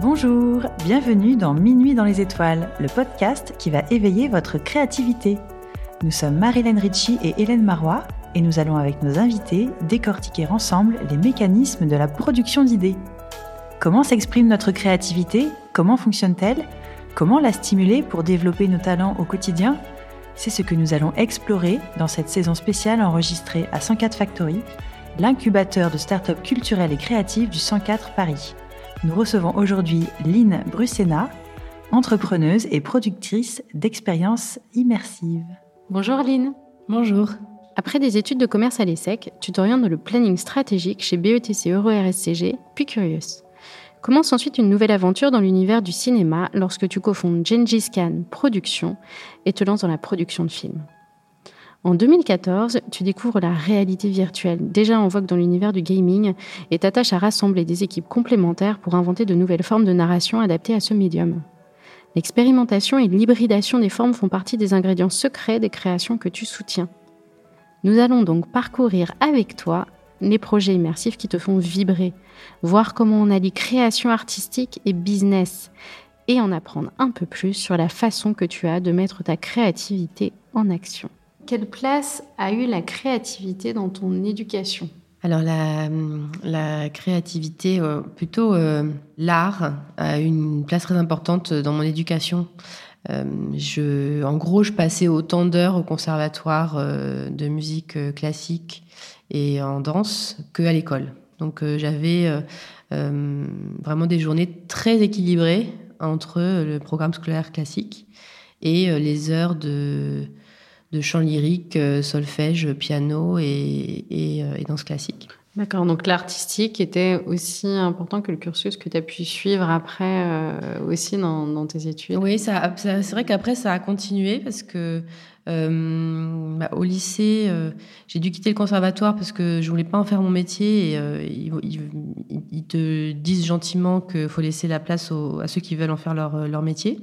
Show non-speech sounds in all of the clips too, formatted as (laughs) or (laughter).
Bonjour, bienvenue dans Minuit dans les étoiles, le podcast qui va éveiller votre créativité. Nous sommes Marilyn Ritchie et Hélène Marois et nous allons avec nos invités décortiquer ensemble les mécanismes de la production d'idées. Comment s'exprime notre créativité? Comment fonctionne-t-elle? Comment la stimuler pour développer nos talents au quotidien? C'est ce que nous allons explorer dans cette saison spéciale enregistrée à 104 Factory, l'incubateur de start-up culturelles et créatives du 104 Paris. Nous recevons aujourd'hui Lynn Brusena, entrepreneuse et productrice d'expériences immersives. Bonjour Lynn. Bonjour. Après des études de commerce à l'ESSEC, tu t'orientes dans le planning stratégique chez BETC Euro RSCG, puis Curious. Commence ensuite une nouvelle aventure dans l'univers du cinéma lorsque tu cofondes Gengis Khan Productions et te lances dans la production de films? En 2014, tu découvres la réalité virtuelle, déjà en vogue dans l'univers du gaming, et t'attaches à rassembler des équipes complémentaires pour inventer de nouvelles formes de narration adaptées à ce médium. L'expérimentation et l'hybridation des formes font partie des ingrédients secrets des créations que tu soutiens. Nous allons donc parcourir avec toi les projets immersifs qui te font vibrer, voir comment on allie création artistique et business, et en apprendre un peu plus sur la façon que tu as de mettre ta créativité en action. Quelle place a eu la créativité dans ton éducation? Alors la, créativité, euh, plutôt euh, l'art, a eu une place très importante dans mon éducation. Euh, en gros, je passais autant d'heures au conservatoire de musique classique et en danse qu'à l'école. Donc j'avais vraiment des journées très équilibrées entre le programme scolaire classique et les heures de de chant lyrique, euh, solfège, piano et, euh, et, danse classique. D'accord, donc l'artistique était aussi important que le cursus que tu as pu suivre après euh, aussi dans, tes études? Oui, ça, c'est vrai qu'après ça a continué parce que bah, au lycée, j'ai dû quitter le conservatoire parce que je voulais pas en faire mon métier et ils, te disent gentiment qu'il faut laisser la place à ceux qui veulent en faire leur, leur métier.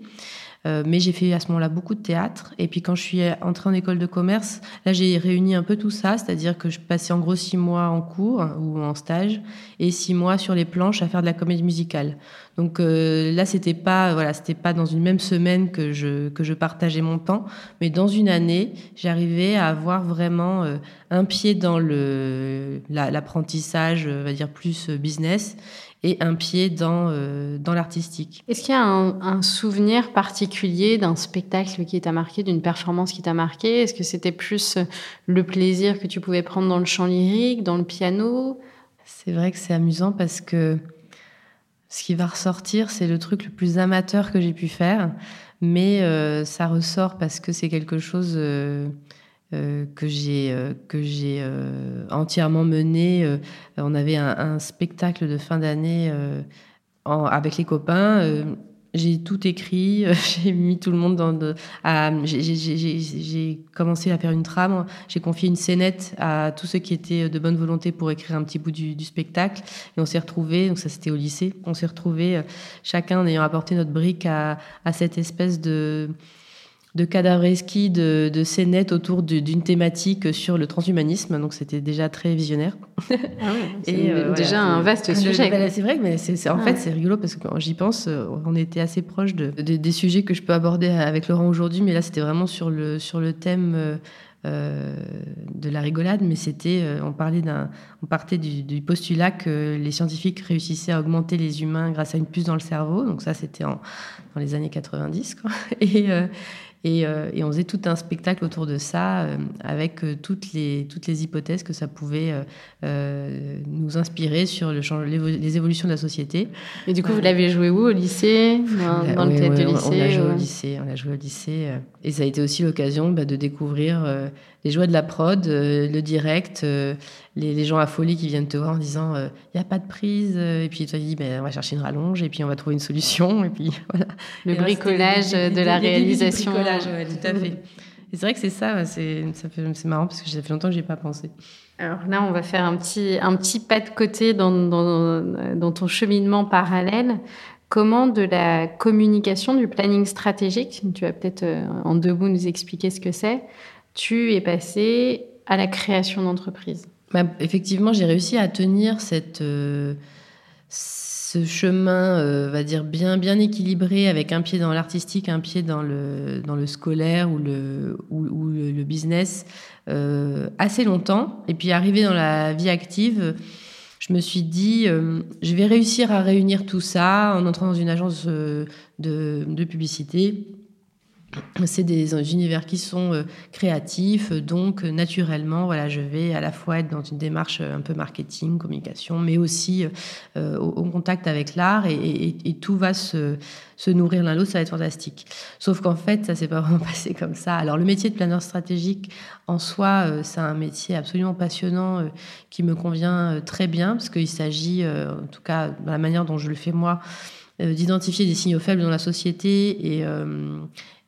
Euh, mais j'ai fait à ce moment-là beaucoup de théâtre. Et puis quand je suis entrée en école de commerce, là j'ai réuni un peu tout ça, c'est-à-dire que je passais en gros six mois en cours ou en stage et six mois sur les planches à faire de la comédie musicale. Donc euh, là c'était pas voilà c'était pas dans une même semaine que je que je partageais mon temps, mais dans une année j'arrivais à avoir vraiment euh, un pied dans le l'apprentissage, on va dire plus business et un pied dans, euh, dans l'artistique. Est-ce qu'il y a un, souvenir particulier d'un spectacle qui t'a marqué, d'une performance qui t'a marqué? Est-ce que c'était plus euh, le plaisir que tu pouvais prendre dans le chant lyrique, dans le piano? C'est vrai que c'est amusant parce que ce qui va ressortir, c'est le truc le plus amateur que j'ai pu faire, mais euh, ça ressort parce que c'est quelque chose... Euh, que j'ai euh, que j'ai euh, entièrement mené. on avait un, spectacle de fin d'année avec les copains. j'ai tout écrit, (laughs) j'ai mis tout le monde dans. J'ai commencé à faire une trame, j'ai confié une scénette à tous ceux qui étaient de bonne volonté pour écrire un petit bout du, spectacle. Et on s'est retrouvés, donc ça c'était au lycée, on s'est retrouvés chacun en ayant apporté notre brique à cette espèce de de cadavreski, de, de scénettes autour d'une thématique sur le transhumanisme. Donc c'était déjà très visionnaire. Ah (laughs) c'est euh, déjà un vaste sujet. C'est vrai, mais c'est en fait c'est rigolo parce que quand j'y pense, euh, on était assez proche de, des sujets que je peux aborder avec Laurent aujourd'hui, mais là c'était vraiment sur le sur le thème. Euh, de la rigolade, mais c'était, on parlait d'un, on partait du, postulat que les scientifiques réussissaient à augmenter les humains grâce à une puce dans le cerveau. Donc ça, c'était dans les années 90, quoi. (laughs) Et, euh, et, on faisait tout un spectacle autour de ça, euh, avec euh, toutes, les, toutes les hypothèses que ça pouvait nous inspirer sur le les, évolutions de la société. Et du coup, vous l'avez joué où Au lycée? Dans, le théâtre de lycée On l'a joué au lycée. On l'a joué au lycée. et ça a été aussi l'occasion bah, de découvrir les joies de la prod, le direct, les, gens affolés qui viennent te voir en disant il n'y a pas de prise. et puis tu dis ben, on va chercher une rallonge et puis on va trouver une solution. Et puis (laughs) voilà. Le bricolage de la réalisation tout à fait. (laughs) c'est vrai que c'est ça, c'est marrant parce que ça fait longtemps que j'ai pas pensé. Alors là, on va faire un petit, un petit pas de côté dans, dans, dans ton cheminement parallèle. Comment de la communication, du planning stratégique, tu vas peut-être euh, en deux mots nous expliquer ce que c'est, tu es passé à la création d'entreprise? Bah, Effectivement, j'ai réussi à tenir euh, ce chemin, euh, va dire bien bien équilibré, avec un pied dans l'artistique, un pied dans le dans le scolaire ou le ou, le, business, euh, assez longtemps. Et puis arrivé dans la vie active, je me suis dit, je vais réussir à réunir tout ça en entrant dans une agence de, de publicité c'est des univers qui sont euh, créatifs, donc euh, naturellement, voilà, je vais à la fois être dans une démarche euh, un peu marketing, communication, mais aussi au, contact avec l'art et, tout va se, nourrir l'un l'autre, ça va être fantastique. Sauf qu'en fait, ça s'est pas (laughs) vraiment passé comme ça. Alors le métier de planeur stratégique en soi, c'est un métier absolument passionnant qui me convient très bien parce qu'il s'agit, en tout cas, dans la manière dont je le fais moi, d'identifier des signaux faibles dans la société et,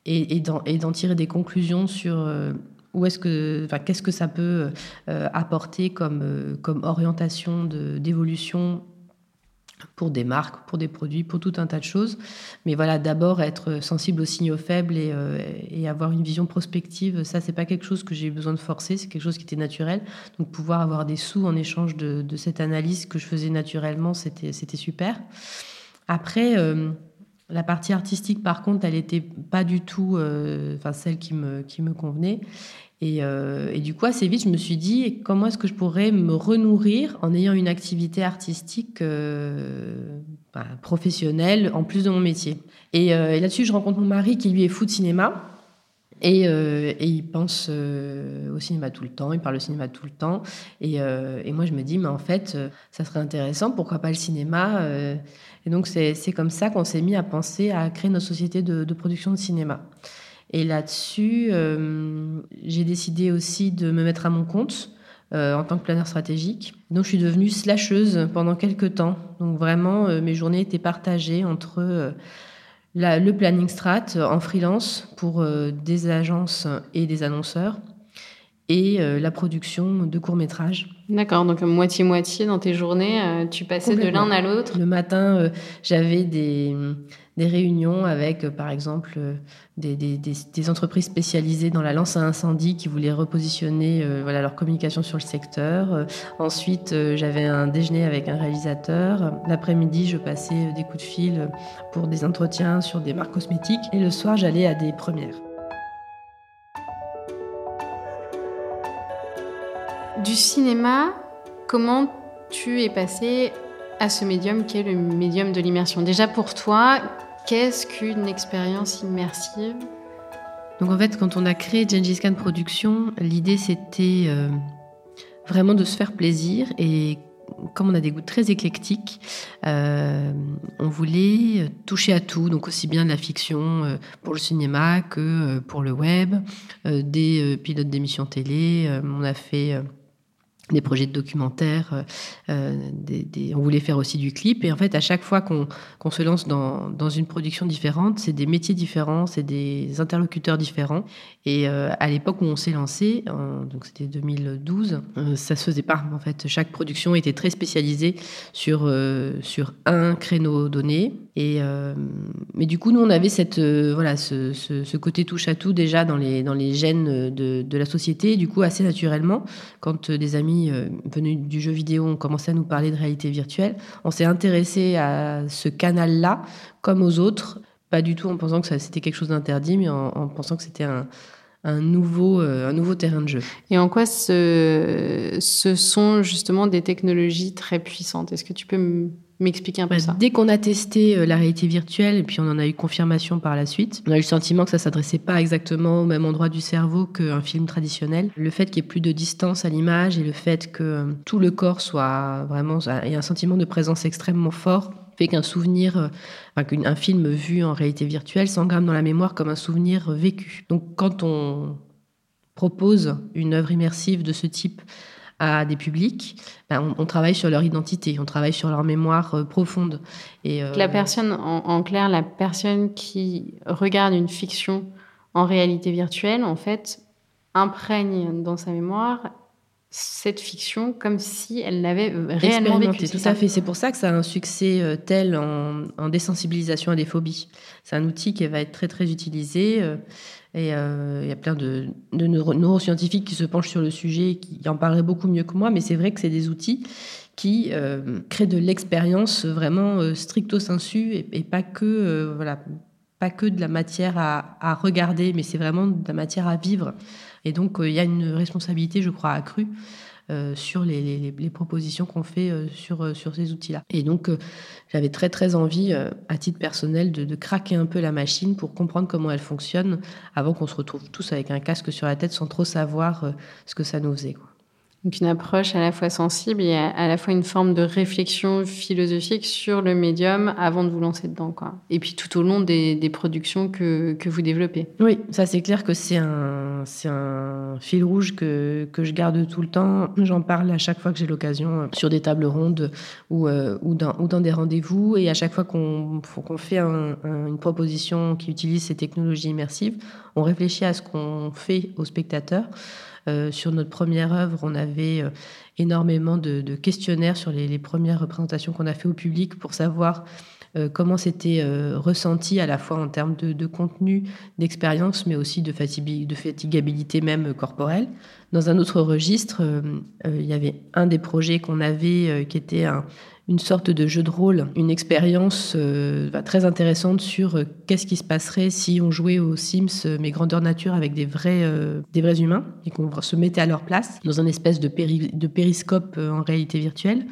et, d'en tirer des conclusions sur euh, où est-ce que, qu'est-ce que ça peut euh, apporter comme, euh, comme orientation d'évolution pour des marques, pour des produits, pour tout un tas de choses. Mais voilà, d'abord être sensible aux signaux faibles et, et avoir une vision prospective, ça, c'est pas quelque chose que j'ai eu besoin de forcer, c'est quelque chose qui était naturel. Donc pouvoir avoir des sous en échange de, de cette analyse que je faisais naturellement, c'était super. Après, la partie artistique, par contre, elle n'était pas du tout euh, celle qui me, qui me convenait. Euh, et, du coup, assez vite, je me suis dit comment est-ce que je pourrais me renourrir en ayant une activité artistique euh, bah, professionnelle en plus de mon métier? Et, et là-dessus, je rencontre mon mari qui lui est fou de cinéma. Et, et, il pense au cinéma tout le temps, il parle au cinéma tout le temps. Et, et moi, je me dis, mais en fait, ça serait intéressant, pourquoi pas le cinéma et donc, c'est comme ça qu'on s'est mis à penser à créer notre société de, production de cinéma. Et là-dessus, euh, j'ai décidé aussi de me mettre à mon compte euh, en tant que planeur stratégique. Donc, je suis devenue slasheuse pendant quelques temps. Donc, vraiment, euh, mes journées étaient partagées entre le planning strat en freelance pour des agences et des annonceurs et euh, la production de courts-métrages. D'accord, donc moitié-moitié dans tes journées, euh, tu passais de l'un à l'autre Le matin, euh, j'avais des, des, réunions avec, par exemple, des, des, des, entreprises spécialisées dans la lance à incendie qui voulaient repositionner voilà, leur communication sur le secteur. ensuite, j'avais un déjeuner avec un réalisateur. L'après-midi, je passais des coups de fil pour des entretiens sur des marques cosmétiques. Et le soir, j'allais à des premières. Du cinéma, comment tu es passé à ce médium qui est le médium de l'immersion? Déjà pour toi, qu'est-ce qu'une expérience immersive? Donc en fait, quand on a créé Gengis Khan Productions, l'idée c'était euh, vraiment de se faire plaisir et comme on a des goûts très éclectiques, euh, on voulait toucher à tout, donc aussi bien de la fiction euh, pour le cinéma que pour le web, des pilotes d'émissions télé. on a fait des projets de documentaires, euh, euh, on voulait faire aussi du clip. Et en fait, à chaque fois qu'on se lance dans, une production différente, c'est des métiers différents, c'est des interlocuteurs différents. Et euh, à l'époque où on s'est lancé, donc c'était 2012, ça se faisait pas. En fait, chaque production était très spécialisée sur, sur un créneau donné. Et, mais du coup, nous, on avait cette, voilà, ce, côté touche à tout déjà dans les, gènes de, de la société. Du coup, assez naturellement, quand des amis euh, venus du jeu vidéo ont commencé à nous parler de réalité virtuelle. On s'est intéressé à ce canal-là, comme aux autres, pas du tout en pensant que c'était quelque chose d'interdit, mais en, pensant que c'était un, nouveau, euh, un nouveau terrain de jeu. Et en quoi ce, ce sont justement des technologies très puissantes? Est-ce que tu peux me m'expliquer un peu bah, ça Dès qu'on a testé euh, la réalité virtuelle, et puis on en a eu confirmation par la suite, on a eu le sentiment que ça s'adressait pas exactement au même endroit du cerveau qu'un film traditionnel. Le fait qu'il y ait plus de distance à l'image et le fait que euh, tout le corps soit vraiment... ait un sentiment de présence extrêmement fort fait qu'un souvenir, euh, enfin, qu'un film vu en réalité virtuelle s'engramme dans la mémoire comme un souvenir vécu. Donc quand on propose une œuvre immersive de ce type à des publics, ben, on, travaille sur leur identité, on travaille sur leur mémoire euh, profonde. Et, euh, La personne, en, clair, la personne qui regarde une fiction en réalité virtuelle, en fait, imprègne dans sa mémoire cette fiction comme si elle l'avait euh, réellement vécue. Tout à fait. C'est pour ça que ça a un succès tel en, en, désensibilisation à des phobies. C'est un outil qui va être très très utilisé. Et euh, il y a plein de, neuroscientifiques qui se penchent sur le sujet, qui en parleraient beaucoup mieux que moi, mais c'est vrai que c'est des outils qui crée de l'expérience vraiment stricto sensu et, et pas que voilà pas que de la matière à, regarder, mais c'est vraiment de la matière à vivre. Et donc, il y a une responsabilité, je crois, accrue euh, sur les, propositions qu'on fait euh, sur, euh, sur ces outils-là. Et donc, j'avais très, très envie, à titre personnel, de, de, craquer un peu la machine pour comprendre comment elle fonctionne avant qu'on se retrouve tous avec un casque sur la tête sans trop savoir ce que ça nous faisait. Quoi. Donc une approche à la fois sensible et à la fois une forme de réflexion philosophique sur le médium avant de vous lancer dedans. Quoi. Et puis tout au long des, productions que, que, vous développez. Oui, ça c'est clair que c'est un, c'est un fil rouge que, que je garde tout le temps. J'en parle à chaque fois que j'ai l'occasion euh, sur des tables rondes ou, euh, ou, dans, ou dans des rendez-vous. Et à chaque fois qu'on, qu'on fait une proposition qui utilise ces technologies immersives, on réfléchit à ce qu'on fait aux spectateurs. Euh, sur notre première œuvre, on avait euh, énormément de, questionnaires sur les, premières représentations qu'on a fait au public pour savoir euh, comment c'était ressenti à la fois en termes de, contenu, d'expérience, mais aussi de, de, fatigabilité même corporelle. Dans un autre registre, il y avait un des projets qu'on avait qui était un, une sorte de jeu de rôle, une expérience euh, bah, très intéressante sur euh, qu'est-ce qui se passerait si on jouait aux Sims, euh, mais grandeur nature, avec des vrais, des vrais humains, et qu'on se mettait à leur place dans un espèce de, de périscope en réalité virtuelle.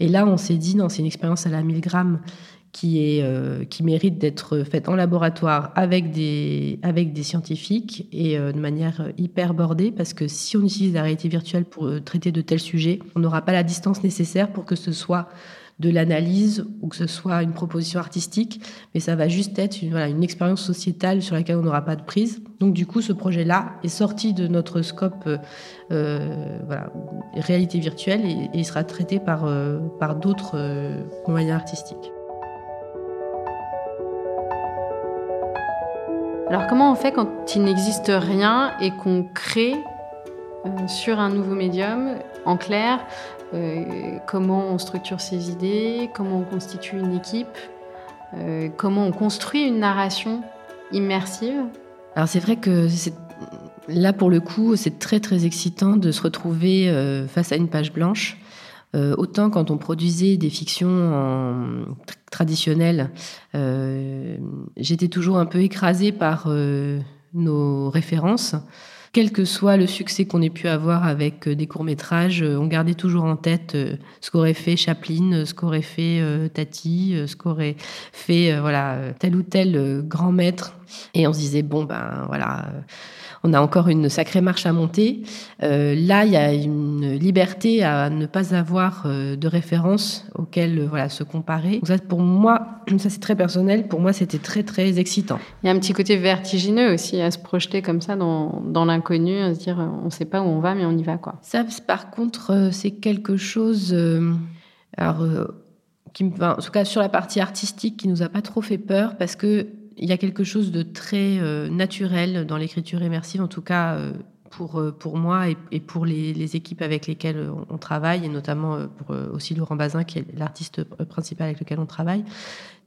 Et là, on s'est dit, non, c'est une expérience à la 1000 grammes qui, est, euh, qui mérite d'être faite en laboratoire avec des, avec des scientifiques et euh, de manière hyper bordée, parce que si on utilise la réalité virtuelle pour euh, traiter de tels sujets, on n'aura pas la distance nécessaire pour que ce soit de l'analyse ou que ce soit une proposition artistique, mais ça va juste être une, voilà, une expérience sociétale sur laquelle on n'aura pas de prise. Donc du coup, ce projet-là est sorti de notre scope voilà, réalité virtuelle et, et, sera traité par, par d'autres moyens artistiques. Alors comment on fait quand il n'existe rien et qu'on crée euh, sur un nouveau médium En clair, euh, comment on structure ses idées, comment on constitue une équipe, euh, comment on construit une narration immersive? Alors c'est vrai que là pour le coup, c'est très très excitant de se retrouver face à une page blanche. Autant quand on produisait des fictions en traditionnelle, euh, j'étais toujours un peu écrasée par euh, nos références. Quel que soit le succès qu'on ait pu avoir avec euh, des courts-métrages, on gardait toujours en tête ce qu'aurait fait Chaplin, ce qu'aurait fait Tati, ce qu'aurait fait voilà tel ou tel grand maître. Et on se disait, bon, ben voilà on a encore une sacrée marche à monter. Euh, là, il y a une liberté à ne pas avoir euh, de référence auxquelles euh, voilà, se comparer. ça, pour moi, (clears throat) ça c'est très personnel, pour moi c'était très très excitant. Il y a un petit côté vertigineux aussi à se projeter comme ça dans, l'inconnu, à se dire on ne sait pas où on va mais on y va. quoi. Ça, par contre, c'est quelque chose... alors, qui, en tout cas sur la partie artistique qui nous a pas trop fait peur parce que il y a quelque chose de très euh, naturel dans l'écriture immersive, en tout cas euh, euh, pour moi et, pour les, équipes avec lesquelles on, travaille, et notamment pour aussi Laurent Bazin, qui est l'artiste principal avec lequel on travaille.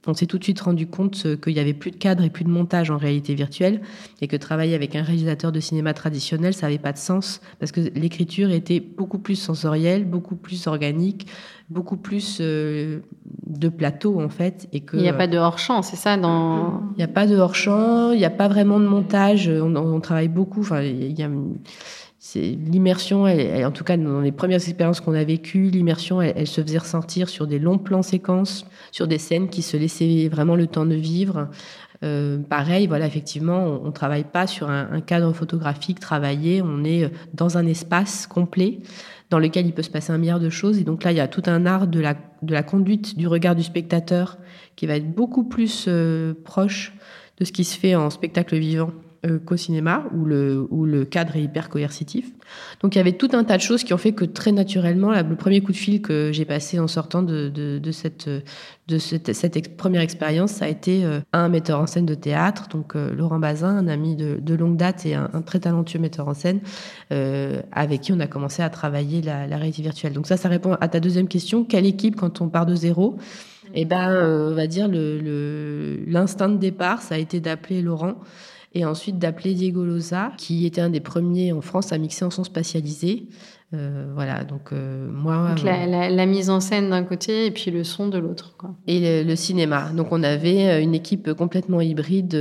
On s'est tout de suite rendu compte qu'il n'y avait plus de cadre et plus de montage en réalité virtuelle, et que travailler avec un réalisateur de cinéma traditionnel, ça n'avait pas de sens, parce que l'écriture était beaucoup plus sensorielle, beaucoup plus organique, beaucoup plus euh, de plateau en fait et que il n'y a pas de hors champ c'est ça dans il n'y a pas de hors champ il n'y a pas vraiment de montage on, travaille beaucoup enfin il y a c'est l'immersion en tout cas dans les premières expériences qu'on a vécues l'immersion elle, se faisait ressentir sur des longs plans séquences sur des scènes qui se laissaient vraiment le temps de vivre. Euh, pareil, voilà, effectivement, on, travaille pas sur un, cadre photographique travaillé, on est dans un espace complet dans lequel il peut se passer un milliard de choses. Et donc là, il y a tout un art de la, de la conduite du regard du spectateur qui va être beaucoup plus euh, proche de ce qui se fait en spectacle vivant euh, qu'au cinéma, où le, où le cadre est hyper coercitif. Donc il y avait tout un tas de choses qui ont fait que très naturellement, le premier coup de fil que j'ai passé en sortant de, de, cette, de cette, cette première expérience, ça a été euh, un metteur en scène de théâtre, donc euh, Laurent Bazin, un ami de, longue date et un, très talentueux metteur en scène, avec qui on a commencé à travailler la, réalité virtuelle. Donc ça, ça répond à ta deuxième question. Quelle équipe quand on part de zéro Eh ben, on va dire l'instinct le, de départ, ça a été d'appeler Laurent et ensuite d'appeler Diego Loza, qui était un des premiers en France à mixer en son spatialisé. voilà, donc moi. Donc la, mise en scène d'un côté et puis le son de l'autre. Et le, cinéma. Donc on avait une équipe complètement hybride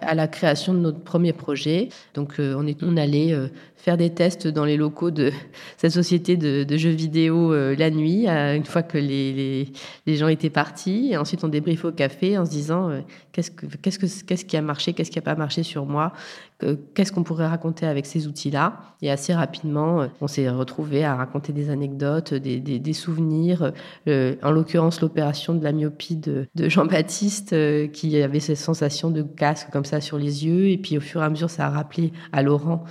à la création de notre premier projet. Donc on, est, on allait faire des tests dans les locaux de (laughs) cette société de, jeux vidéo euh, la nuit, une fois que les, les, gens étaient partis. Et ensuite, on débriefait au café en se disant euh, qu'est-ce, que, qu'est-ce, que, qu'est-ce qui a marché, qu'est-ce qui n'a pas marché sur moi, qu'est-ce qu'on pourrait raconter avec ces outils-là. Et assez rapidement, euh, on s'est retrouvé à raconter des anecdotes, des, des, souvenirs. en l'occurrence, l'opération de la myopie de, Jean-Baptiste, qui avait cette sensation de casque comme ça sur les yeux. Et puis, au fur et à mesure, ça a rappelé à Laurent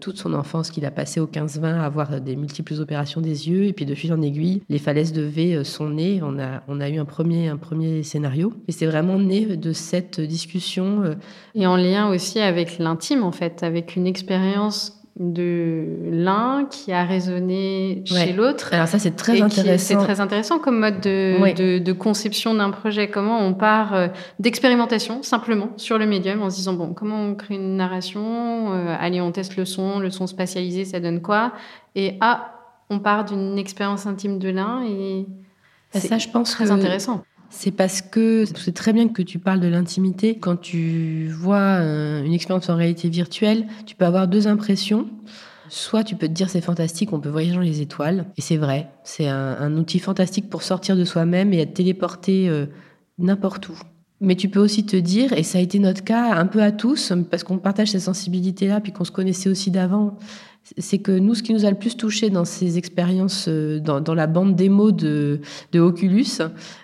toute son enfance qu'il a passé au 15-20 à avoir des multiples opérations des yeux. Et puis de fil en aiguille, les falaises de V euh, sont nées. On a, on a eu un premier, un premier scénario. Et c'est vraiment né de cette discussion. Euh, et en lien aussi avec l'intime, en fait, avec une expérience de l'un qui a résonné chez l'autre. Alors ça, c'est très intéressant. C'est très intéressant comme mode de, de, conception d'un projet. Comment on part euh, d'expérimentation simplement sur le médium en se disant bon, comment on crée une narration euh, Allez, on teste le son, le son spatialisé, ça donne quoi? Et ah, on part d'une expérience intime de l'un et ça, je pense très intéressant. C'est parce que c'est très bien que tu parles de l'intimité. Quand tu vois euh, une expérience en réalité virtuelle, tu peux avoir deux impressions. Soit tu peux te dire c'est fantastique, on peut voyager dans les étoiles, et c'est vrai, c'est un, outil fantastique pour sortir de soi-même et être téléporté euh, n'importe où. Mais tu peux aussi te dire, et ça a été notre cas un peu à tous, parce qu'on partage ces sensibilités-là, puis qu'on se connaissait aussi d'avant, c'est que nous, ce qui nous a le plus touché dans ces expériences, euh, dans, la bande démo de, de Oculus,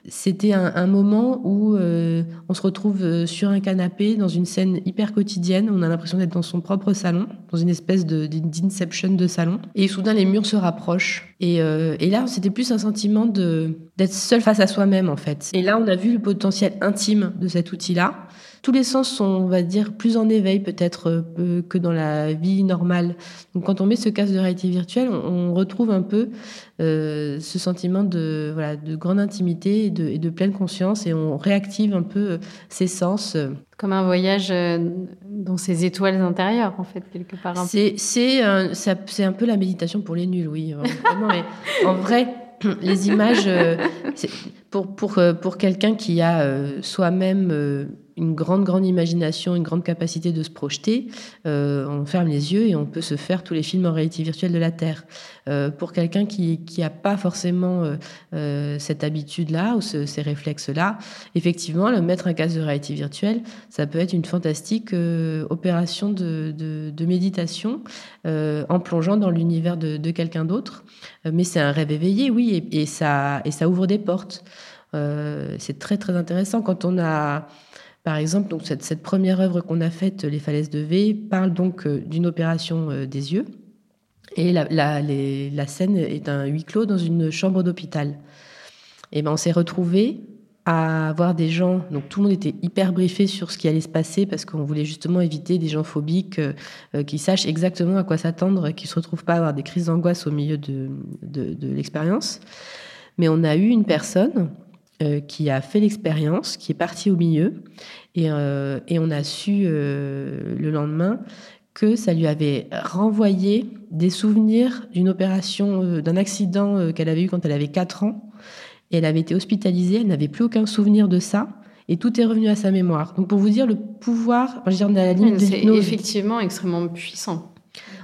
c'était un, moment où euh, on se retrouve euh, sur un canapé dans une scène hyper quotidienne. On a l'impression d'être dans son propre salon, dans une espèce d'inception de, salon. Et soudain, les murs se rapprochent. Et là, c'était plus un sentiment d'être seul face à soi-même, en fait. Et là, on a vu le potentiel intime de cet outil-là tous les sens sont, on va dire, plus en éveil peut-être euh, que dans la vie normale. Donc quand on met ce casque de réalité virtuelle, on, retrouve un peu euh, ce sentiment de, voilà, de grande intimité et de, de, pleine conscience et on réactive un peu ses sens. Comme un voyage euh, dans ses étoiles intérieures, en fait, quelque part. C'est, un, un peu la méditation pour les nuls, oui. mais en vrai, (clears throat) les images, pour, pour, pour quelqu'un qui a soi-même une grande, grande imagination, une grande capacité de se projeter, euh, on ferme les yeux et on peut se faire tous les films en réalité virtuelle de la Terre. Euh, pour quelqu'un qui n'a pas forcément euh, cette habitude-là ou ces réflexes-là, effectivement, le mettre un casque de réalité virtuelle, ça peut être une fantastique opération de, de, méditation en plongeant dans l'univers de, quelqu'un d'autre. mais c'est un rêve éveillé, oui, et, et, ça, et ça ouvre des portes. c'est très, très intéressant quand on a par exemple, donc cette, première œuvre qu'on a faite, Les falaises de V, parle donc euh, d'une opération euh, des yeux. Et la, scène est un huis clos dans une chambre d'hôpital. Et ben on s'est retrouvé à avoir des gens, donc tout le monde était hyper briefé sur ce qui allait se passer parce qu'on voulait justement éviter des gens phobiques euh, qui sachent exactement à quoi s'attendre, qui ne se retrouvent pas à avoir des crises d'angoisse au milieu de l'expérience. Mais on a eu une personne euh, qui a fait l'expérience, qui est parti au milieu, et, euh, et on a su euh, le lendemain que ça lui avait renvoyé des souvenirs d'une opération, d'un accident qu'elle avait eu quand elle avait 4 ans, et elle avait été hospitalisée, elle n'avait plus aucun souvenir de ça, et tout est revenu à sa mémoire. Donc pour vous dire le pouvoir, je on est à la limite de l'hypnose. C'est effectivement extrêmement puissant.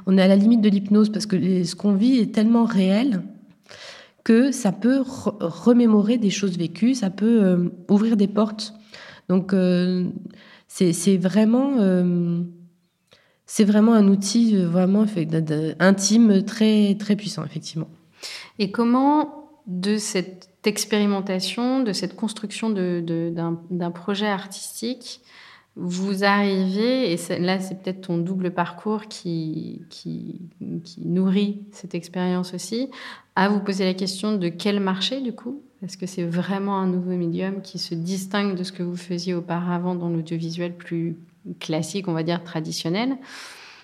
On est à la limite de l'hypnose parce que ce qu'on vit est tellement réel que ça peut remémorer des choses vécues, ça peut euh, ouvrir des portes. Donc euh, c'est vraiment euh, vraiment un outil vraiment intime très très puissant effectivement. Et comment de cette expérimentation, de cette construction d'un projet artistique, vous arrivez, et là c'est peut-être ton double parcours qui, qui, nourrit cette expérience aussi, à vous poser la question de quel marché du coup? Est-ce que c'est vraiment un nouveau médium qui se distingue de ce que vous faisiez auparavant dans l'audiovisuel plus classique, on va dire traditionnel?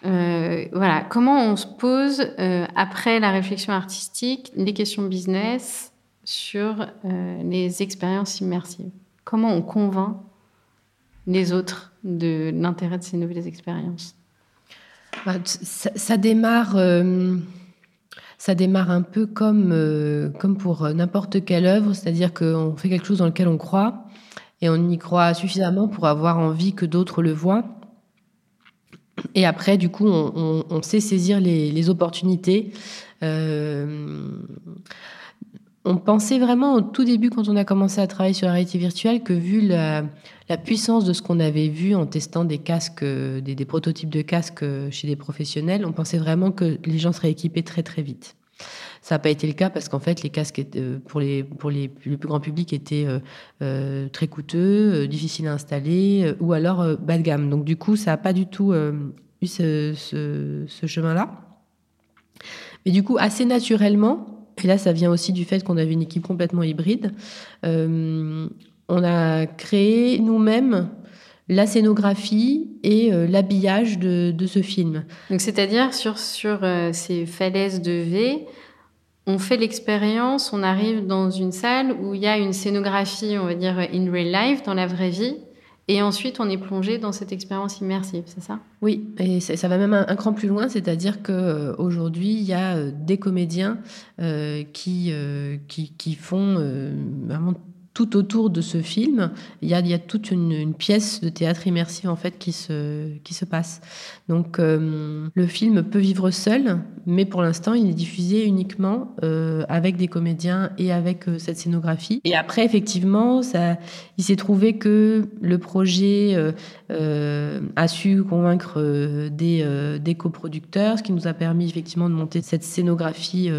Euh, voilà, comment on se pose euh, après la réflexion artistique les questions business sur euh, les expériences immersives? Comment on convainc les autres de l'intérêt de ces nouvelles expériences bah, ça, démarre, euh, ça démarre un peu comme, euh, comme pour n'importe quelle œuvre, c'est-à-dire qu'on fait quelque chose dans lequel on croit et on y croit suffisamment pour avoir envie que d'autres le voient. Et après, du coup, on, sait saisir les, opportunités. Euh, on pensait vraiment au tout début, quand on a commencé à travailler sur la réalité virtuelle, que vu la, puissance de ce qu'on avait vu en testant des casques, des, prototypes de casques chez des professionnels, on pensait vraiment que les gens seraient équipés très très vite. Ça n'a pas été le cas parce qu'en fait, les casques euh, pour, les, le plus grand public étaient euh, euh, très coûteux, difficiles à installer ou alors bas de gamme. Donc du coup, ça n'a pas du tout eu ce chemin-là. Mais du coup, assez naturellement, et là, ça vient aussi du fait qu'on avait une équipe complètement hybride. Euh, on a créé nous-mêmes la scénographie et euh, l'habillage de, ce film. Donc, c'est-à-dire sur, sur euh, ces falaises de V, on fait l'expérience, on arrive dans une salle où il y a une scénographie, on va dire in real life, dans la vraie vie, et ensuite, on est plongé dans cette expérience immersive, c'est ça? Oui, et ça va même un, cran plus loin, c'est-à-dire qu'aujourd'hui, il y a euh, des comédiens euh, euh, qui, font vraiment tout autour de ce film, il y a, toute une, pièce de théâtre immersif en fait qui se, qui se passe. Donc euh, le film peut vivre seul, mais pour l'instant il est diffusé uniquement euh, avec des comédiens et avec euh, cette scénographie. Et après effectivement, ça, il s'est trouvé que le projet a su convaincre des, coproducteurs, ce qui nous a permis effectivement de monter cette scénographie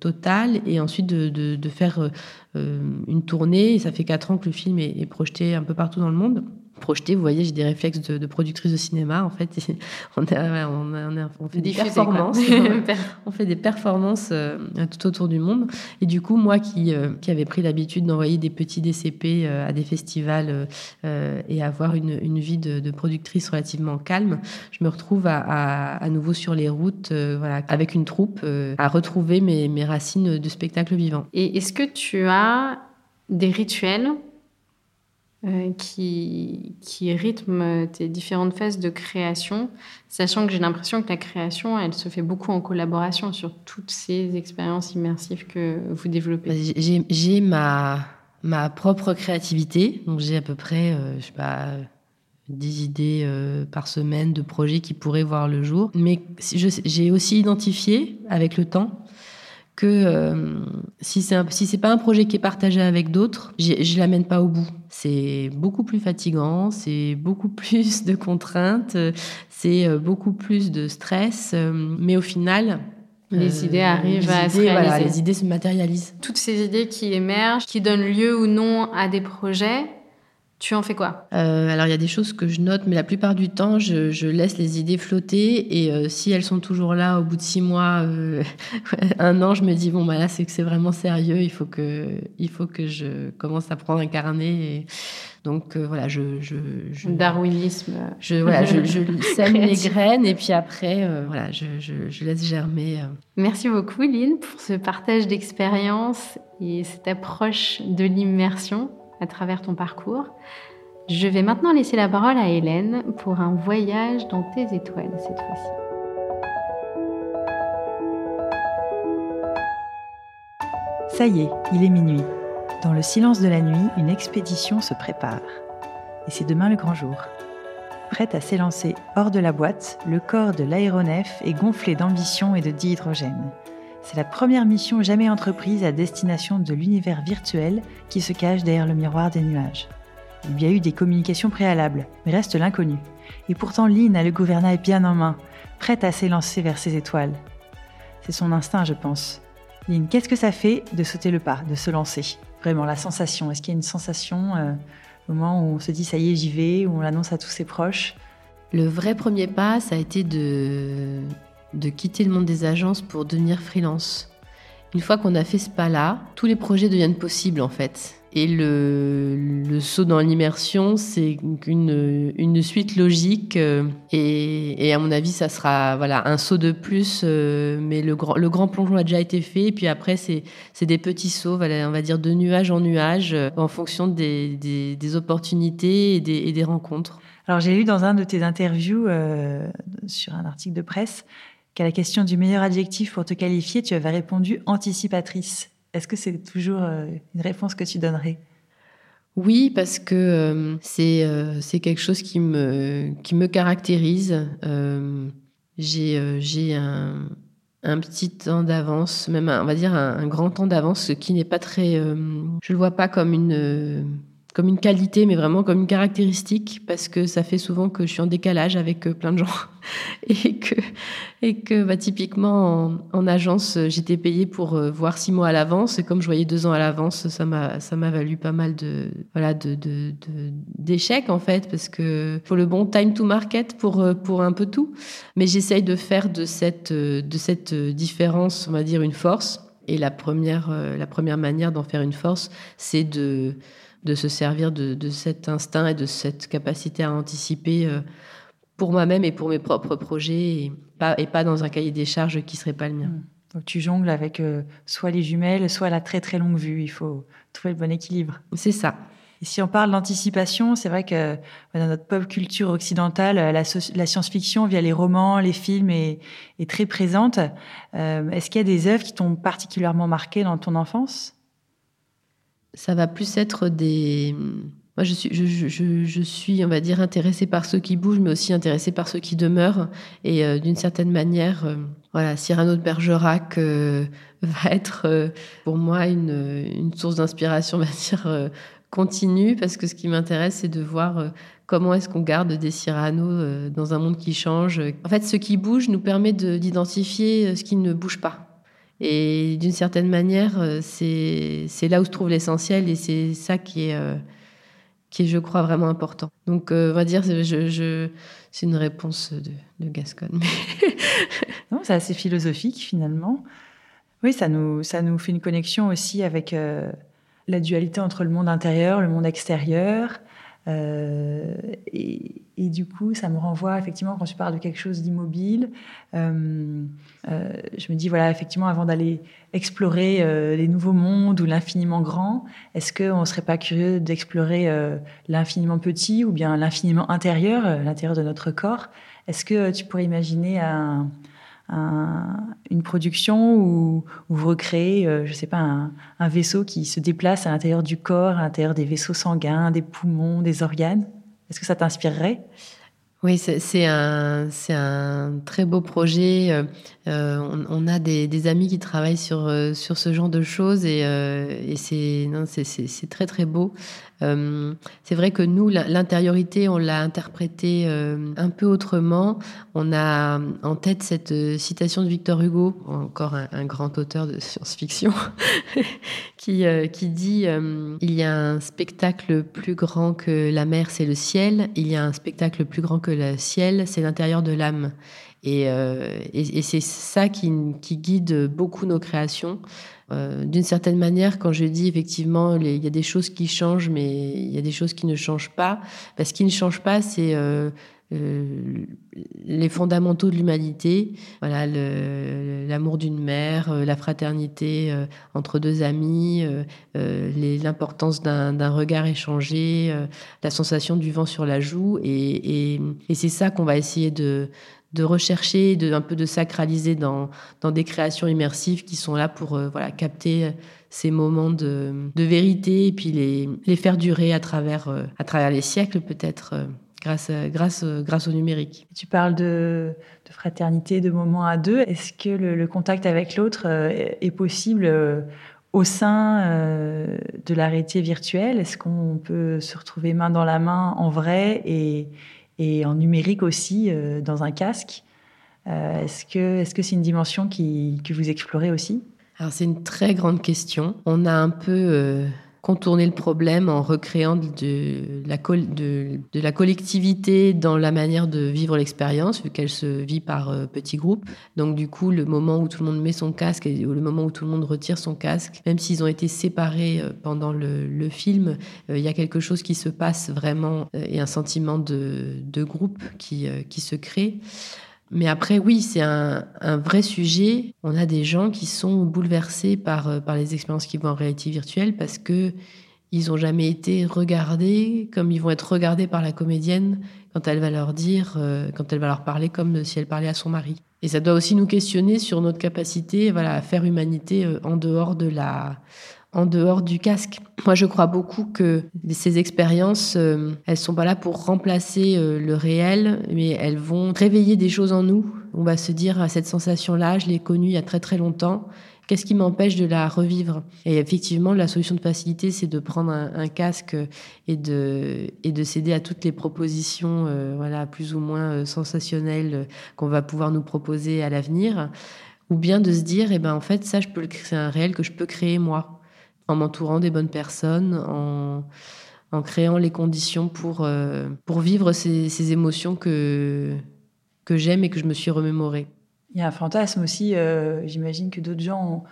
totale et ensuite de, faire une tournée. Ça fait quatre ans que le film est, projeté un peu partout dans le monde projeté. Vous voyez, j'ai des réflexes de, productrice de cinéma. En fait, (laughs) on, on, fait des performances. (laughs) on fait des performances euh, tout autour du monde. Et du coup, moi qui, euh, qui avais pris l'habitude d'envoyer des petits DCP à des festivals et avoir une, une vie de, productrice relativement calme, je me retrouve à, à, nouveau sur les routes, voilà, avec une troupe, à retrouver mes, mes racines de spectacle vivant. Et est-ce que tu as des rituels euh, qui, qui rythment tes différentes phases de création, sachant que j'ai l'impression que la création, elle se fait beaucoup en collaboration sur toutes ces expériences immersives que vous développez. J'ai ma, ma propre créativité, donc j'ai à peu près, euh, je sais pas, 10 idées euh, par semaine de projets qui pourraient voir le jour. Mais j'ai aussi identifié avec le temps que euh, si c'est si c'est pas un projet qui est partagé avec d'autres, je l'amène pas au bout. C'est beaucoup plus fatigant, c'est beaucoup (laughs) plus de contraintes, c'est euh, beaucoup plus de stress, euh, mais au final, les idées arrivent à se réaliser. les idées se matérialisent. Toutes ces idées qui émergent, qui donnent lieu ou non à des projets, tu en fais quoi? Euh, Alors il y a des choses que je note, mais la plupart du temps, je, laisse les idées flotter. Et euh, si elles sont toujours là au bout de six mois, euh, (laughs) un an, je me dis bon bah là c'est que c'est vraiment sérieux. Il faut que il faut que je commence à prendre un carnet. Et... Donc voilà, je, je, je darwinisme. Je voilà, je, je (laughs) sème les graines et puis après voilà, je, je, laisse germer. Merci beaucoup, Lynn, pour ce partage d'expérience et cette approche de l'immersion à travers ton parcours. Je vais maintenant laisser la parole à Hélène pour un voyage dans tes étoiles cette fois-ci. Ça y est, il est minuit. Dans le silence de la nuit, une expédition se prépare. Et c'est demain le grand jour. Prête à s'élancer hors de la boîte, le corps de l'aéronef est gonflé d'ambition et de dihydrogène. C'est la première mission jamais entreprise à destination de l'univers virtuel qui se cache derrière le miroir des nuages. Il y a eu des communications préalables, mais reste l'inconnu. Et pourtant, Lynn a le gouvernail bien en main, prête à s'élancer vers ses étoiles. C'est son instinct, je pense. Lynn, qu'est-ce que ça fait de sauter le pas, de se lancer? Vraiment, la sensation. Est-ce qu'il y a une sensation euh, au moment où on se dit ça y est, j'y vais, où on l'annonce à tous ses proches? Le vrai premier pas, ça a été de de quitter le monde des agences pour devenir freelance. Une fois qu'on a fait ce pas-là, tous les projets deviennent possibles en fait. Et le, saut dans l'immersion, c'est une, une, suite logique. Euh, et, à mon avis, ça sera voilà un saut de plus. Euh, mais le grand, le grand plongeon a déjà été fait. Et puis après, c'est des petits sauts, on va dire de nuage en nuage, euh, en fonction des, des, opportunités et des, et des rencontres. Alors j'ai lu dans un de tes interviews sur un article de presse qu'à la question du meilleur adjectif pour te qualifier, tu avais répondu anticipatrice. Est-ce que c'est toujours une réponse que tu donnerais? Oui, parce que c'est quelque chose qui me, qui me caractérise. j'ai un, un petit temps d'avance, même on va dire un, grand temps d'avance, ce qui n'est pas très. Je je le vois pas comme une comme une qualité, mais vraiment comme une caractéristique, parce que ça fait souvent que je suis en décalage avec euh, plein de gens. (laughs) et que, et que bah, typiquement, en, agence, j'étais payée pour euh, voir six mois à l'avance. Et comme je voyais deux ans à l'avance, ça m'a, ça m'a valu pas mal de, voilà, de, de, d'échecs, en fait, parce que faut le bon time to market pour, euh, pour un peu tout. Mais j'essaye de faire de cette, de cette différence, on va dire, une force. Et la première, la première manière d'en faire une force, c'est de, de se servir de, cet instinct et de cette capacité à anticiper euh, pour moi-même et pour mes propres projets et pas, et pas dans un cahier des charges qui serait pas le mien. Mmh. Donc tu jongles avec euh, soit les jumelles, soit la très très longue vue. Il faut trouver le bon équilibre. C'est ça. Et si on parle d'anticipation, c'est vrai que dans notre pop culture occidentale, la, science-fiction via les romans, les films est, très présente. Euh, est-ce qu'il y a des œuvres qui t'ont particulièrement marqué dans ton enfance? Ça va plus être des. Moi, je suis, je, suis, on va dire, intéressée par ceux qui bougent, mais aussi intéressée par ceux qui demeurent. Et euh, d'une certaine manière, euh, voilà, Cyrano de Bergerac euh, (laughs) va être pour moi une, une source d'inspiration, on va dire, continue, parce que ce qui m'intéresse, c'est de voir comment est-ce qu'on garde des Cyrano dans un monde qui change. En fait, ce qui bouge nous permet d'identifier ce qui ne bouge pas. Et d'une certaine manière, euh, c'est là où se trouve l'essentiel et c'est ça qui est, euh, qui est, je crois, vraiment important. Donc, euh, on va dire, c'est une réponse de, de Gascogne. (laughs) non, c'est assez philosophique finalement. Oui, ça nous, ça nous fait une connexion aussi avec la dualité entre le monde intérieur, le monde extérieur. Euh, et, du coup, ça me renvoie effectivement quand tu parles de quelque chose d'immobile. Euh, euh, je me dis voilà, effectivement, avant d'aller explorer les nouveaux mondes ou l'infiniment grand, est-ce qu'on ne serait pas curieux d'explorer l'infiniment petit ou bien l'infiniment intérieur, l'intérieur de notre corps? Est-ce que tu pourrais imaginer un, une production où, vous recréez, euh, sais pas, un, vaisseau qui se déplace à l'intérieur du corps, à l'intérieur des vaisseaux sanguins, des poumons, des organes? Est-ce que ça t'inspirerait? Oui, c'est un, un très beau projet. Euh, euh, on, a des, amis qui travaillent sur, sur ce genre de choses et, et c'est très très beau. Euh, c'est vrai que nous, l'intériorité, on l'a interprétée euh, un peu autrement. On a en tête cette euh, citation de Victor Hugo, encore un, grand auteur de science-fiction, (laughs) qui, qui dit Il y a un spectacle plus grand que la mer, c'est le ciel. Il y a un spectacle plus grand que le ciel, c'est l'intérieur de l'âme. Et, et, c'est ça qui, qui, guide beaucoup nos créations. Euh, d'une certaine manière, quand je dis effectivement, il y a des choses qui changent, mais il y a des choses qui ne changent pas. Parce ce qui ne change pas, c'est euh, euh, les fondamentaux de l'humanité, voilà, l'amour d'une mère, la fraternité entre deux amis, l'importance d'un regard échangé, la sensation du vent sur la joue, et, c'est ça qu'on va essayer de, rechercher, de, un peu de sacraliser dans, des créations immersives qui sont là pour euh, voilà, capter ces moments de, vérité et puis les, les faire durer à travers, euh, à travers les siècles peut-être. Euh, grâce, grâce, grâce au numérique. Tu parles de, de fraternité, de moments à deux. Est-ce que le, contact avec l'autre est possible au sein de la réalité virtuelle Est-ce qu'on peut se retrouver main dans la main en vrai et, et en numérique aussi euh, dans un casque? Euh, est-ce que est-ce que c'est une dimension qui, que vous explorez aussi? Alors c'est une très grande question. On a un peu euh, contourner le problème en recréant de la, de, la collectivité dans la manière de vivre l'expérience, vu qu'elle se vit par euh, petits groupes. Donc du coup, le moment où tout le monde met son casque et le moment où tout le monde retire son casque, même s'ils ont été séparés euh, pendant le, le film, euh, il y a quelque chose qui se passe vraiment et un sentiment de, de groupe qui, qui se crée. Mais après, oui, c'est un, un, vrai sujet. On a des gens qui sont bouleversés par, euh, par les expériences qui vont en réalité virtuelle parce que ils n'ont jamais été regardés comme ils vont être regardés par la comédienne quand elle va leur dire, euh, quand elle va leur parler comme si elle parlait à son mari. Et ça doit aussi nous questionner sur notre capacité, voilà, à faire humanité euh, en dehors de la, en dehors du casque. Moi, je crois beaucoup que ces expériences, euh, elles sont pas là pour remplacer le réel, mais elles vont réveiller des choses en nous. On va se dire, cette sensation-là, je l'ai connue il y a très très longtemps. Qu'est-ce qui m'empêche de la revivre? Et effectivement, la solution de facilité, c'est de prendre un, casque et de, et de céder à toutes les propositions, euh, voilà, plus ou moins euh, sensationnelles qu'on va pouvoir nous proposer à l'avenir, ou bien de se dire, eh ben en fait, ça, je peux c'est un réel que je peux créer moi, en m'entourant des bonnes personnes, en en créant les conditions pour, euh, pour vivre ces, émotions que, que j'aime et que je me suis remémorée. Il y a un fantasme aussi, euh, j'imagine que d'autres gens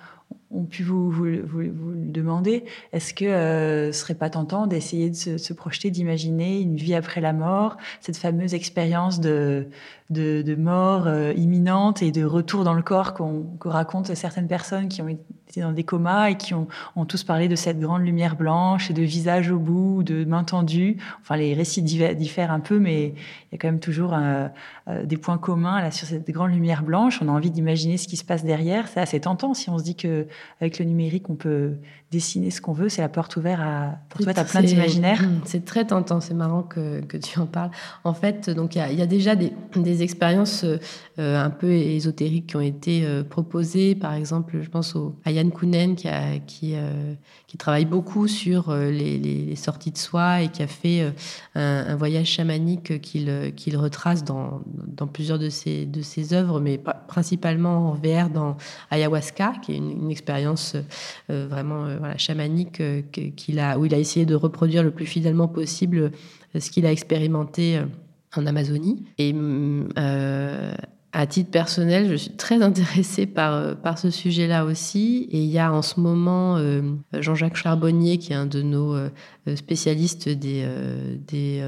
ont, pu vous, vous, vous, le demander. Est-ce que euh, ce serait pas tentant d'essayer de se, projeter, d'imaginer une vie après la mort, cette fameuse expérience de, de, mort euh, imminente et de retour dans le corps qu'on que racontent certaines personnes qui ont été dans des comas et qui ont, ont, tous parlé de cette grande lumière blanche et de visage au bout, de mains tendues. Enfin, les récits diffèrent un peu, mais il y a quand même toujours euh, euh, des points communs là sur cette grande lumière blanche. On a envie d'imaginer ce qui se passe derrière. C'est assez tentant si on se dit que avec le numérique on peut dessiner ce qu'on veut. C'est la porte ouverte à, à plein d'imaginaires. C'est très tentant. C'est marrant que, que, tu en parles. En fait, donc il y, y, a déjà des, des expériences euh, un peu ésotériques qui ont été euh, proposées. Par exemple, je pense au, à Yann Kounen qui, a, qui, euh, travaille beaucoup sur les, les, sorties de soi et qui a fait un, un, voyage chamanique qu'il retrace dans, plusieurs de ses, œuvres, mais principalement en VR dans Ayahuasca, qui est une, expérience vraiment chamanique qu'il a, où il a essayé de reproduire le plus fidèlement possible ce qu'il a expérimenté en Amazonie. Et euh, à titre personnel, je suis très intéressée par, euh, par ce sujet-là aussi. Et il y a en ce moment euh, Jean-Jacques Charbonnier, qui est un de nos euh, spécialistes des, des,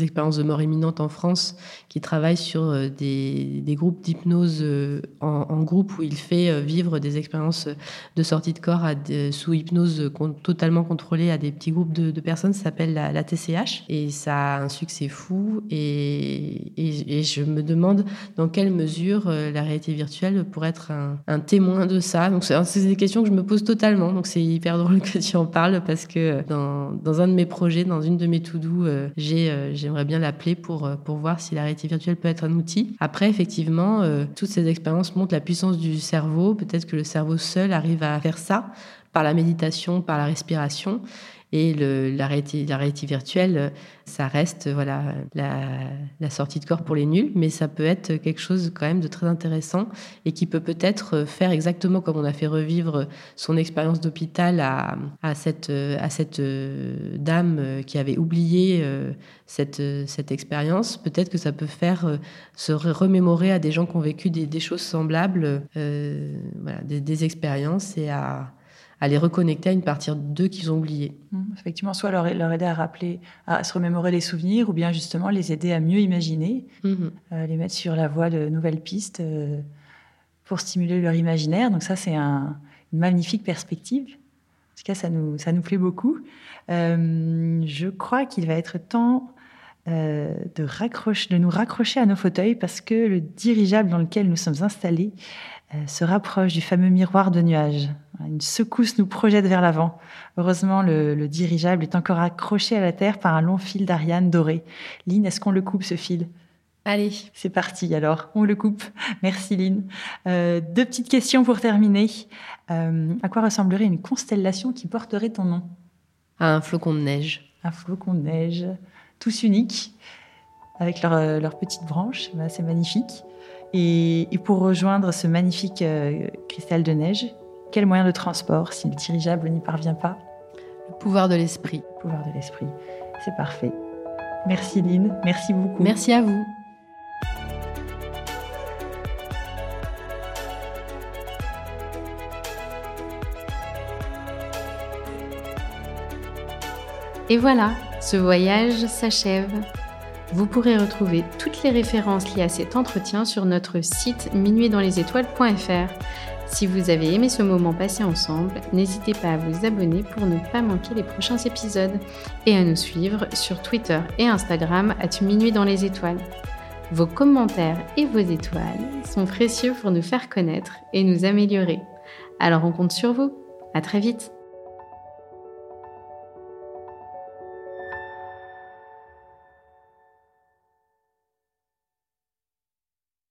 expériences de mort imminente en France, qui travaille sur des, groupes d'hypnose en, groupe où il fait vivre des expériences de sortie de corps sous hypnose totalement contrôlée à des petits groupes de, personnes. Ça s'appelle la, TCH. Et ça a un succès fou. Et, je me demande dans quelle mesure euh, la réalité virtuelle pourrait être un, témoin de ça. Donc c'est des questions que je me pose totalement. Donc c'est hyper drôle que tu en parles parce que euh, dans, un de mes projets, dans une de mes to-do, euh, j'aimerais bien l'appeler pour, pour voir si la réalité virtuelle peut être un outil. Après, effectivement, toutes ces expériences montrent la puissance du cerveau. Peut-être que le cerveau seul arrive à faire ça par la méditation, par la respiration. Et la, réalité, virtuelle, ça reste voilà la, sortie de corps pour les nuls, mais ça peut être quelque chose quand même de très intéressant et qui peut peut-être faire exactement comme on a fait revivre son expérience d'hôpital à, cette, à cette euh, dame qui avait oublié euh, cette, cette expérience. Peut-être que ça peut faire euh, se remémorer à des gens qui ont vécu des, choses semblables, des, des expériences et à à les reconnecter à une partie d'eux qu'ils ont oublié. Mmh, effectivement, soit leur, leur, aider à rappeler, à se remémorer les souvenirs, ou bien justement les aider à mieux imaginer, euh, les mettre sur la voie de nouvelles pistes euh, pour stimuler leur imaginaire. Donc ça, c'est un, une magnifique perspective. En tout cas, ça nous, ça nous plaît beaucoup. Euh, je crois qu'il va être temps de, nous raccrocher à nos fauteuils parce que le dirigeable dans lequel nous sommes installés se rapproche du fameux miroir de nuages. Une secousse nous projette vers l'avant. Heureusement, le, dirigeable est encore accroché à la terre par un long fil d'Ariane doré. Lynn, est-ce qu'on le coupe ce fil? Allez. C'est parti alors, on le coupe. Merci Lynn. Euh, deux petites questions pour terminer. Euh, à quoi ressemblerait une constellation qui porterait ton nom? À un flocon de neige. Un flocon de neige, tous uniques, avec leurs petites branches, bah, c'est magnifique. Et, pour rejoindre ce magnifique euh, cristal de neige, quel moyen de transport si le dirigeable n'y parvient pas Le pouvoir de l'esprit. Le pouvoir de l'esprit. C'est parfait. Merci Lynn, merci beaucoup. Merci à vous. Et voilà, ce voyage s'achève. Vous pourrez retrouver toutes les références liées à cet entretien sur notre site minuitdanslesétoiles.fr. Si vous avez aimé ce moment passé ensemble, n'hésitez pas à vous abonner pour ne pas manquer les prochains épisodes et à nous suivre sur Twitter et Instagram à Minuit dans les étoiles. Vos commentaires et vos étoiles sont précieux pour nous faire connaître et nous améliorer. Alors on compte sur vous. À très vite.